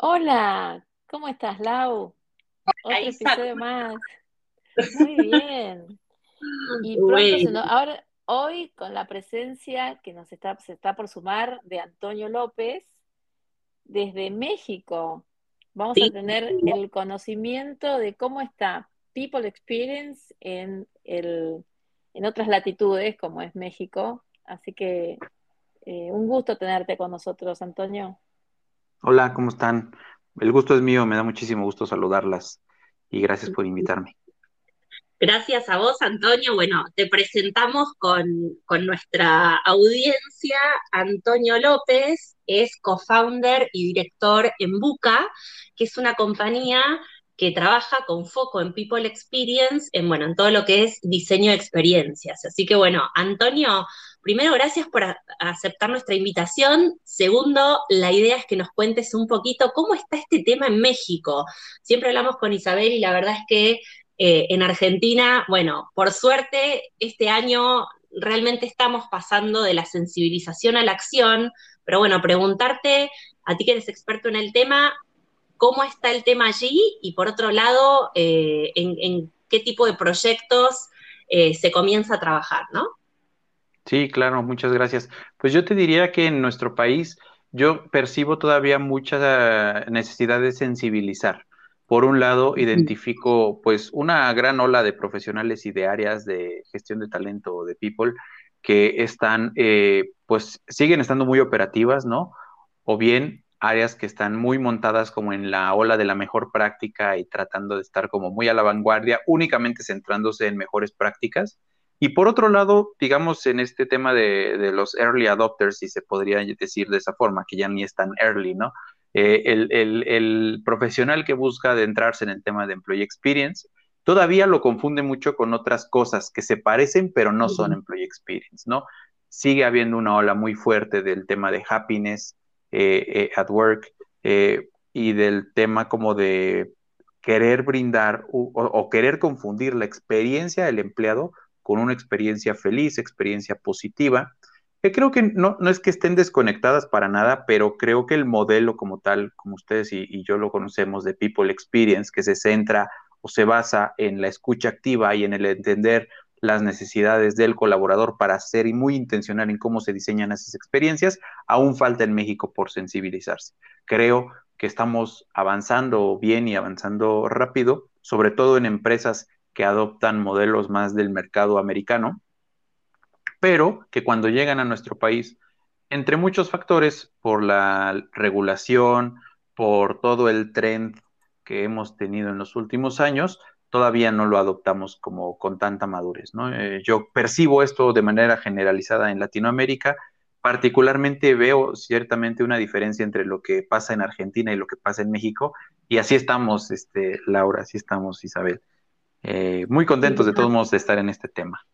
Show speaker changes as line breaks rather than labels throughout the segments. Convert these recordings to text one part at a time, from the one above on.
Hola, ¿cómo estás, Lau? Otro episodio más. Muy bien. Y pronto se nos, ahora, hoy con la presencia que nos está, se está por sumar de Antonio López desde México. Vamos a tener el conocimiento de cómo está People Experience en el, en otras latitudes, como es México. Así que eh, un gusto tenerte con nosotros, Antonio.
Hola, ¿cómo están? El gusto es mío, me da muchísimo gusto saludarlas y gracias por invitarme.
gracias a vos, Antonio. Bueno, te presentamos con, con nuestra audiencia. Antonio López es co-founder y director en Buca, que es una compañía que trabaja con foco en People Experience, en, bueno, en todo lo que es diseño de experiencias. Así que bueno, Antonio, primero, gracias por aceptar nuestra invitación. Segundo, la idea es que nos cuentes un poquito cómo está este tema en México. Siempre hablamos con Isabel y la verdad es que eh, en Argentina, bueno, por suerte, este año realmente estamos pasando de la sensibilización a la acción, pero bueno, preguntarte, a ti que eres experto en el tema, cómo está el tema allí y por otro lado, eh, en, en, qué tipo de proyectos eh, se comienza a trabajar, ¿no?
Sí, claro, muchas gracias. Pues yo te diría que en nuestro país yo percibo todavía mucha necesidad de sensibilizar. Por un lado, identifico pues una gran ola de profesionales y de áreas de gestión de talento o de people que están, eh, pues siguen estando muy operativas, ¿no? O bien áreas que están muy montadas como en la ola de la mejor práctica y tratando de estar como muy a la vanguardia, únicamente centrándose en mejores prácticas y por otro lado, digamos, en este tema de, de, los early adopters, si se podría decir de esa forma, que ya ni es tan early, ¿no? Eh, el, el, el, profesional que busca adentrarse en el tema de employee experience todavía lo confunde mucho con otras cosas que se parecen, pero no son employee experience, ¿no? Sigue habiendo una ola muy fuerte del tema de happiness eh, eh, at work y del tema como de querer brindar o, o querer confundir la experiencia del empleado con una experiencia feliz, experiencia positiva, que creo que no, no es que estén desconectadas para nada, pero creo que el modelo como tal, como ustedes y, yo lo conocemos de People Experience, que se centra o se basa en la escucha activa y en el entender las necesidades del colaborador para ser muy intencional en cómo se diseñan esas experiencias, aún falta en México por sensibilizarse. Creo que estamos avanzando bien y avanzando rápido, sobre todo en empresas que adoptan modelos más del mercado americano, pero que cuando llegan a nuestro país, entre muchos factores, por la regulación, por todo el trend que hemos tenido en los últimos años, todavía no lo adoptamos como con tanta madurez. ¿no? Eh, yo percibo esto de manera generalizada en Latinoamérica, particularmente veo ciertamente una diferencia entre lo que pasa en Argentina y lo que pasa en México, y así estamos, este, Laura, así estamos, Isabel. Eh, muy contentos de todos modos de estar en este tema.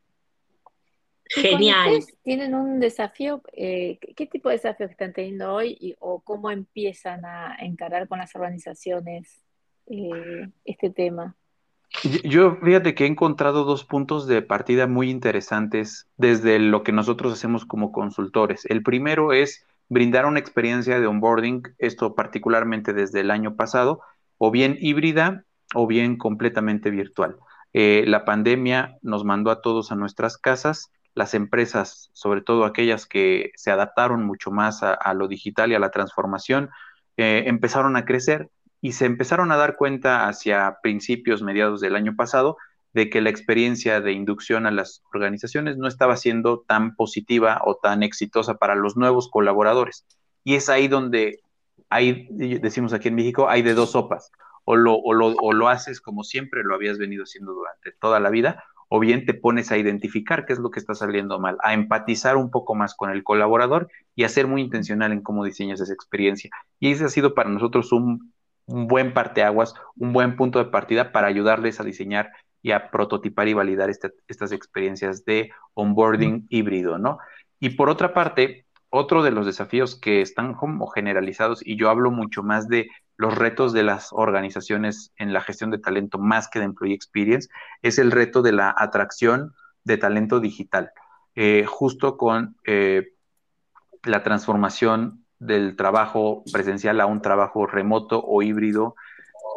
Genial.
tienen un desafío, eh, ¿qué tipo de desafíos están teniendo hoy y, o cómo empiezan a encarar con las organizaciones eh, este tema?
Yo, fíjate que he encontrado dos puntos de partida muy interesantes desde lo que nosotros hacemos como consultores. El primero es brindar una experiencia de onboarding, esto particularmente desde el año pasado, o bien híbrida o bien completamente virtual. Eh, la pandemia nos mandó a todos a nuestras casas, las empresas, sobre todo aquellas que se adaptaron mucho más a, lo digital y a la transformación, eh, empezaron a crecer y se empezaron a dar cuenta hacia principios, mediados del año pasado, de que la experiencia de inducción a las organizaciones no estaba siendo tan positiva o tan exitosa para los nuevos colaboradores. Y es ahí donde hay, decimos aquí en México, hay de dos sopas. O lo, o, lo, o lo haces como siempre lo habías venido haciendo durante toda la vida, o bien te pones a identificar qué es lo que está saliendo mal, a empatizar un poco más con el colaborador y a ser muy intencional en cómo diseñas esa experiencia. Y ese ha sido para nosotros un, un buen parteaguas, un buen punto de partida para ayudarles a diseñar y a prototipar y validar este, estas experiencias de onboarding híbrido, ¿no? Y por otra parte, otro de los desafíos que están como generalizados, y yo hablo mucho más de los retos de las organizaciones en la gestión de talento más que de employee experience, es el reto de la atracción de talento digital. Eh, justo con eh, la transformación del trabajo presencial a un trabajo remoto o híbrido.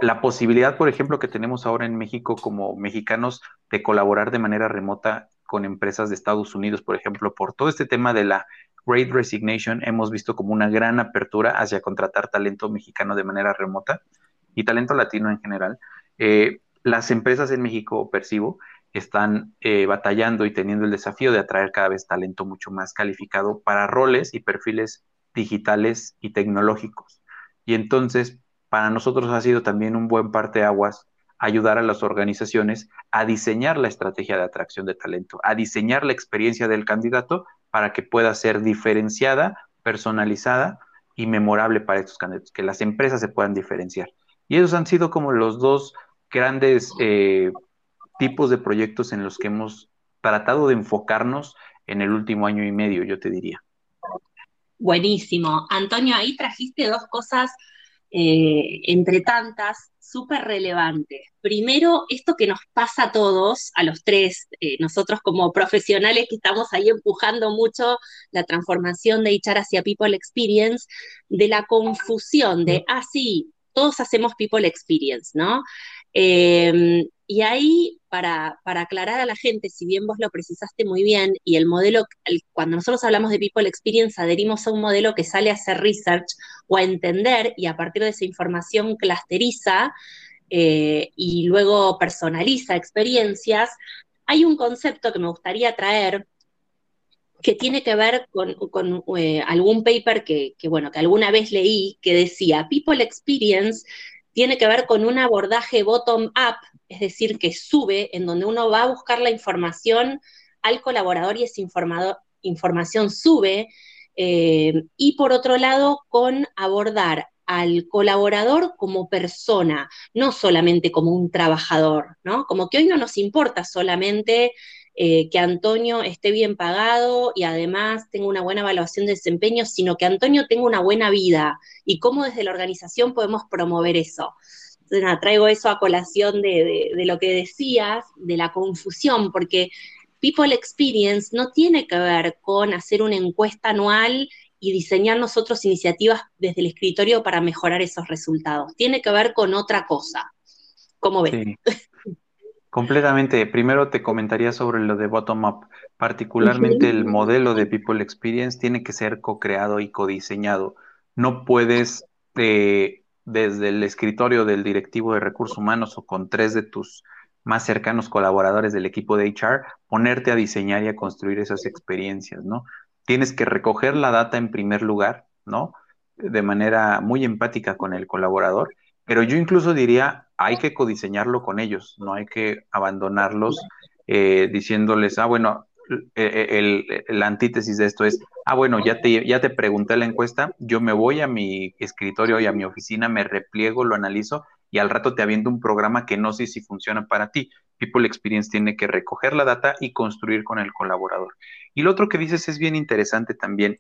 La posibilidad, por ejemplo, que tenemos ahora en México como mexicanos de colaborar de manera remota con empresas de Estados Unidos, por ejemplo, por todo este tema de la Great Resignation, hemos visto como una gran apertura hacia contratar talento mexicano de manera remota y talento latino en general. Eh, las empresas en México, percibo, están eh, batallando y teniendo el desafío de atraer cada vez talento mucho más calificado para roles y perfiles digitales y tecnológicos. Y entonces, para nosotros ha sido también un buen parteaguas ayudar a las organizaciones a diseñar la estrategia de atracción de talento, a diseñar la experiencia del candidato para que pueda ser diferenciada, personalizada y memorable para estos candidatos, que las empresas se puedan diferenciar. Y esos han sido como los dos grandes eh, tipos de proyectos en los que hemos tratado de enfocarnos en el último año y medio, yo te diría.
Buenísimo. Antonio, ahí trajiste dos cosas eh, entre tantas súper relevantes. Primero, esto que nos pasa a todos, a los tres, eh, nosotros como profesionales que estamos ahí empujando mucho la transformación de HR hacia People Experience, de la confusión de, ah, sí, todos hacemos People Experience, ¿no? Em, y ahí, para, aclarar a la gente, si bien vos lo precisaste muy bien, y el modelo, cuando nosotros hablamos de People Experience, adherimos a un modelo que sale a hacer research o a entender y a partir de esa información clusteriza eh, y luego personaliza experiencias, hay un concepto que me gustaría traer que tiene que ver con, eh, algún paper que, que, bueno, que alguna vez leí que decía, People Experience tiene que ver con un abordaje bottom-up, es decir, que sube, en donde uno va a buscar la información al colaborador y esa información sube, eh, y por otro lado, con abordar al colaborador como persona, no solamente como un trabajador, ¿no? Como que hoy no nos importa solamente eh, que Antonio esté bien pagado y además tenga una buena evaluación de desempeño, sino que Antonio tenga una buena vida y cómo desde la organización podemos promover eso. Entonces, traigo eso a colación de, lo que decías, de la confusión, porque People Experience no tiene que ver con hacer una encuesta anual y diseñar nosotros iniciativas desde el escritorio para mejorar esos resultados. Tiene que ver con otra cosa. ¿Cómo ves?
Completamente. Primero te comentaría sobre lo de bottom-up. Particularmente el modelo de People Experience tiene que ser co-creado y codiseñado. No puedes, eh, desde el escritorio del directivo de recursos humanos o con tres de tus más cercanos colaboradores del equipo de HR, ponerte a diseñar y a construir esas experiencias, ¿no? Tienes que recoger la data en primer lugar, ¿no? De manera muy empática con el colaborador, pero yo incluso diría hay que codiseñarlo con ellos, no hay que abandonarlos eh, diciéndoles, ah, bueno, eh, eh, la antítesis de esto es, ah, bueno, ya te, ya te pregunté la encuesta, yo me voy a mi escritorio y a mi oficina, me repliego, lo analizo y al rato te aviento un programa que no sé si funciona para ti. People Experience tiene que recoger la data y construir con el colaborador. Y lo otro que dices es bien interesante también,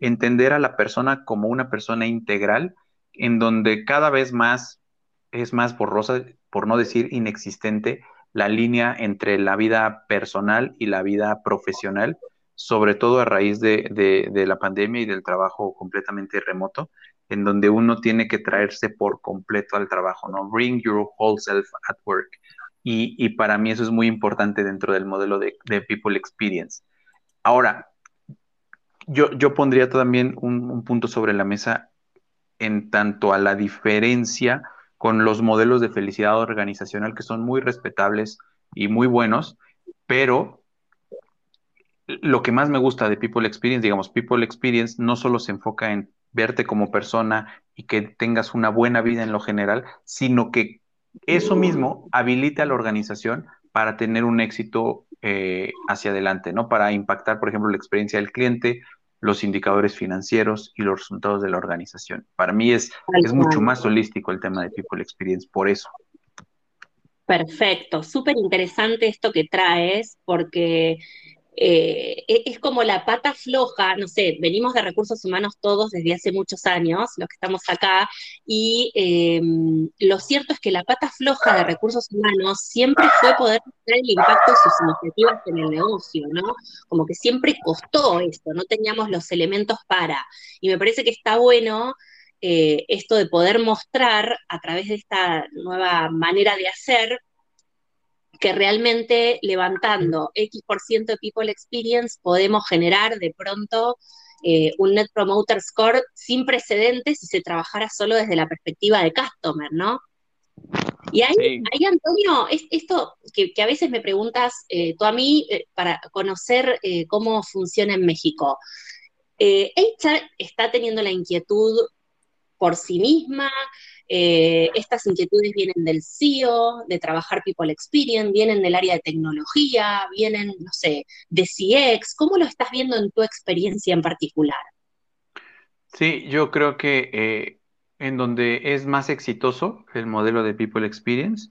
entender a la persona como una persona integral, en donde cada vez más es más borrosa, por no decir inexistente, la línea entre la vida personal y la vida profesional, sobre todo a raíz de, la pandemia y del trabajo completamente remoto, en donde uno tiene que traerse por completo al trabajo, ¿no? Bring your whole self at work. Y, para mí eso es muy importante dentro del modelo de, People Experience. Ahora, yo, yo pondría también un punto sobre la mesa en tanto a la diferencia con los modelos de felicidad organizacional que son muy respetables y muy buenos, pero lo que más me gusta de People Experience, digamos, People Experience no solo se enfoca en verte como persona y que tengas una buena vida en lo general, sino que eso mismo habilita a la organización para tener un éxito eh, hacia adelante, ¿no? Para impactar, por ejemplo, la experiencia del cliente, los indicadores financieros y los resultados de la organización. Para mí es, es mucho más holístico el tema de People Experience, por eso.
Perfecto, súper interesante esto que traes, porque eh, e, es como la pata floja, no sé, venimos de recursos humanos todos desde hace muchos años, los que estamos acá, y em, lo cierto es que la pata floja de recursos humanos siempre fue poder tener el impacto de sus iniciativas en el negocio, ¿no? Como que siempre costó esto, no teníamos los elementos para. Y me parece que está bueno eh, esto de poder mostrar a través de esta nueva manera de hacer que realmente levantando X por ciento de People Experience podemos generar de pronto eh, un Net Promoter Score sin precedentes si se trabajara solo desde la perspectiva de customer, ¿no? Y ahí, Antonio, es esto que, a veces me preguntas eh, tú a mí eh, para conocer cómo funciona en México. ¿Ella está teniendo la inquietud por sí misma? Eh, estas inquietudes vienen del CEO, de trabajar People Experience, vienen del área de tecnología, vienen, no sé, de CX. ¿Cómo lo estás viendo en tu experiencia en particular?
Sí, yo creo que eh, en donde es más exitoso el modelo de People Experience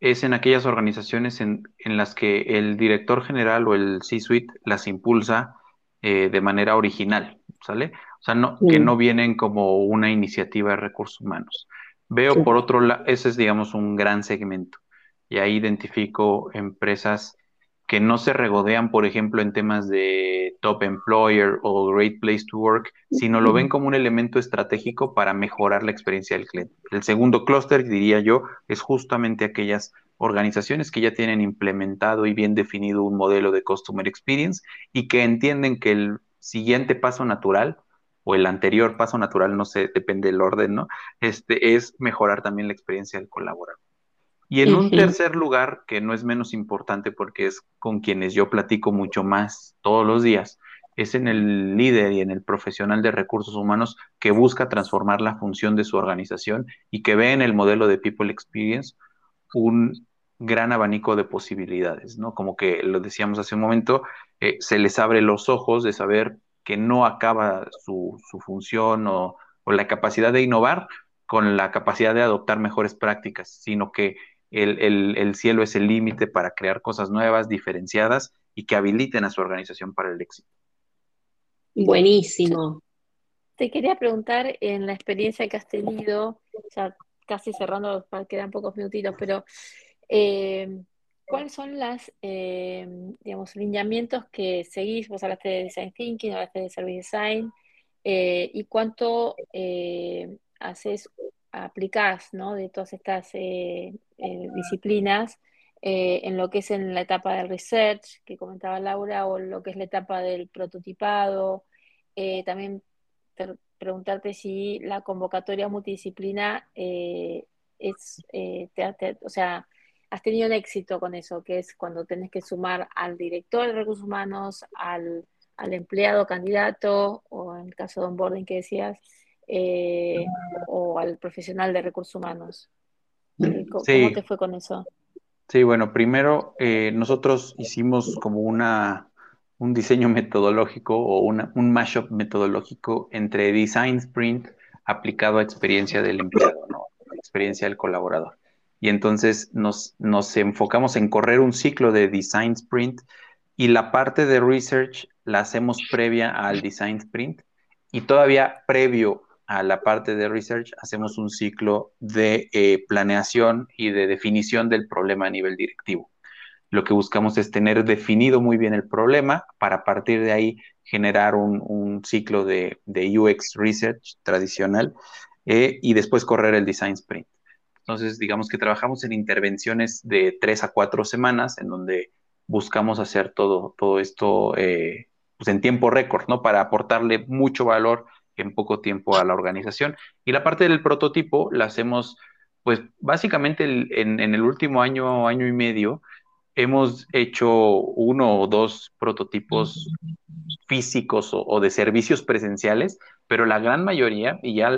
es en aquellas organizaciones en, las que el director general o el C-suite las impulsa eh, de manera original, ¿sale? O sea, no, que no vienen como una iniciativa de recursos humanos. Veo por otro lado, ese es, digamos, un gran segmento. Y ahí identifico empresas que no se regodean, por ejemplo, en temas de top employer o great place to work, sino lo ven como un elemento estratégico para mejorar la experiencia del cliente. El segundo clúster, diría yo, es justamente aquellas organizaciones que ya tienen implementado y bien definido un modelo de customer experience y que entienden que el siguiente paso natural o el anterior paso natural, no sé, depende del orden, ¿no? Este es mejorar también la experiencia del colaborador. Y en un tercer lugar, que no es menos importante porque es con quienes yo platico mucho más todos los días, es en el líder y en el profesional de recursos humanos que busca transformar la función de su organización y que ve en el modelo de People Experience un gran abanico de posibilidades, ¿no? Como que lo decíamos hace un momento, eh, se les abre los ojos de saber que no acaba su, función o, la capacidad de innovar con la capacidad de adoptar mejores prácticas, sino que el, cielo es el límite para crear cosas nuevas, diferenciadas y que habiliten a su organización para el éxito.
Buenísimo.
Te quería preguntar en la experiencia que has tenido, ya casi cerrando, quedan pocos minutitos, pero eh, ¿Cuáles son los eh, digamos, lineamientos que seguís? Vos hablaste de Design Thinking, hablaste de Service Design, eh, y cuánto eh, haces, aplicás, ¿no? De todas estas disciplinas en lo que es en la etapa del research, que comentaba Laura, o lo que es la etapa del prototipado. también preguntarte si la convocatoria multidisciplina es, o sea, has tenido un éxito con eso, que es cuando tenés que sumar al director de recursos humanos, al, empleado candidato, o en el caso de onboarding que decías, eh, o al profesional de recursos humanos. Eh, ¿Cómo, te fue con eso?
Sí, bueno, primero eh, nosotros hicimos como una, un diseño metodológico o un mashup metodológico entre Design Sprint aplicado a experiencia del empleado, ¿no? experiencia del colaborador y entonces nos, nos enfocamos en correr un ciclo de design sprint y la parte de research la hacemos previa al design sprint y todavía previo a la parte de research hacemos un ciclo de eh, planeación y de definición del problema a nivel directivo. Lo que buscamos es tener definido muy bien el problema para partir de ahí generar un, ciclo de, UX research tradicional eh, y después correr el design sprint. Entonces, digamos que trabajamos en intervenciones de tres a cuatro semanas, en donde buscamos hacer todo, todo esto eh, pues en tiempo récord, ¿no? Para aportarle mucho valor en poco tiempo a la organización. Y la parte del prototipo la hacemos, pues básicamente en, el último año, año y medio, hemos hecho uno o dos prototipos físicos o, de servicios presenciales, pero la gran mayoría y ya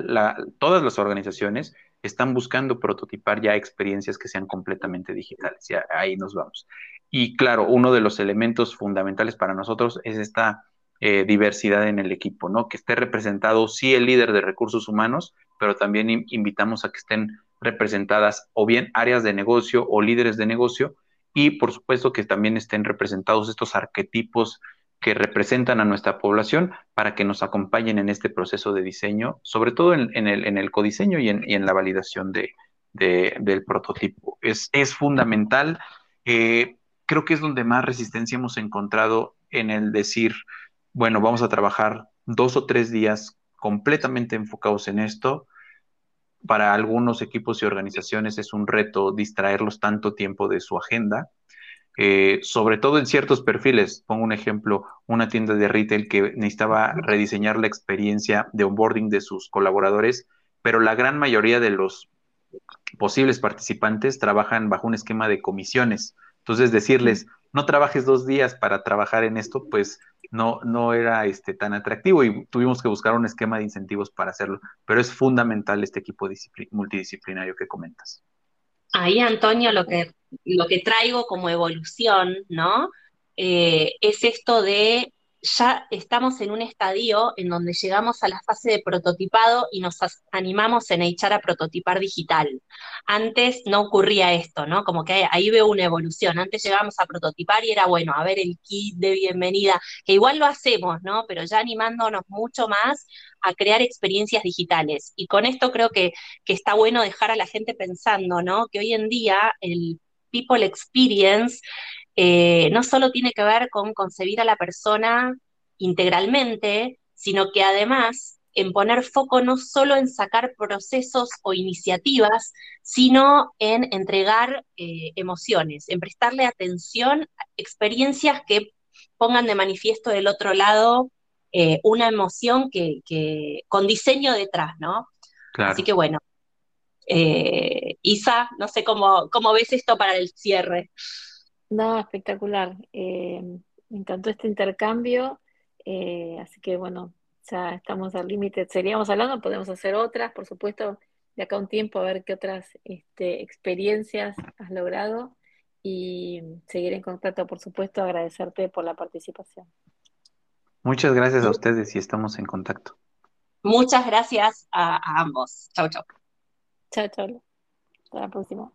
todas las organizaciones están buscando prototipar ya experiencias que sean completamente digitales. Y ahí nos vamos. Y claro, uno de los elementos fundamentales para nosotros es esta eh, diversidad en el equipo, ¿no? Que esté representado, sí, el líder de recursos humanos, pero también invitamos a que estén representadas o bien áreas de negocio o líderes de negocio y por supuesto que también estén representados estos arquetipos que representan a nuestra población para que nos acompañen en este proceso de diseño, sobre todo en, el, en el, codiseño y en, la validación de, del prototipo. Es, es fundamental. Eh, creo que es donde más resistencia hemos encontrado en el decir, bueno, vamos a trabajar dos o tres días completamente enfocados en esto. Para algunos equipos y organizaciones es un reto distraerlos tanto tiempo de su agenda, eh, sobre todo en ciertos perfiles. Pongo un ejemplo, una tienda de retail que necesitaba rediseñar la experiencia de onboarding de sus colaboradores, pero la gran mayoría de los posibles participantes trabajan bajo un esquema de comisiones. Entonces, decirles, no trabajes dos días para trabajar en esto, pues no, no era este, tan atractivo y tuvimos que buscar un esquema de incentivos para hacerlo. Pero es fundamental este equipo multidisciplinario que comentas.
Ahí, Antonio, lo que, lo que traigo como evolución, ¿no? Eh, es esto de ya estamos en un estadio en donde llegamos a la fase de prototipado y nos animamos en echar a prototipar digital. Antes no ocurría esto, ¿no? Como que ahí veo una evolución. Antes llegábamos a prototipar y era bueno, a ver el kit de bienvenida, que igual lo hacemos, ¿no? Pero ya animándonos mucho más a crear experiencias digitales. Y con esto creo que, que está bueno dejar a la gente pensando, ¿no? Que hoy en día el People Experience eh, no solo tiene que ver con concebir a la persona integralmente, sino que además en poner foco no solo en sacar procesos o iniciativas, sino en entregar eh, emociones, en prestarle atención a experiencias que pongan de manifiesto del otro lado eh, una emoción que, con diseño detrás, ¿no? Así que bueno, Isa, no sé cómo, cómo ves esto para el cierre.
No, espectacular. Eh, me encantó este intercambio. Eh, así que bueno, ya estamos al límite. Seguiríamos hablando, podemos hacer otras, por supuesto, de acá un tiempo, a ver qué otras este, experiencias has logrado y seguir en contacto, por supuesto, agradecerte por la participación.
Muchas gracias a ustedes y estamos en contacto.
Muchas gracias a, a ambos. Chau, chau.
Chao, chao. Hasta la próxima.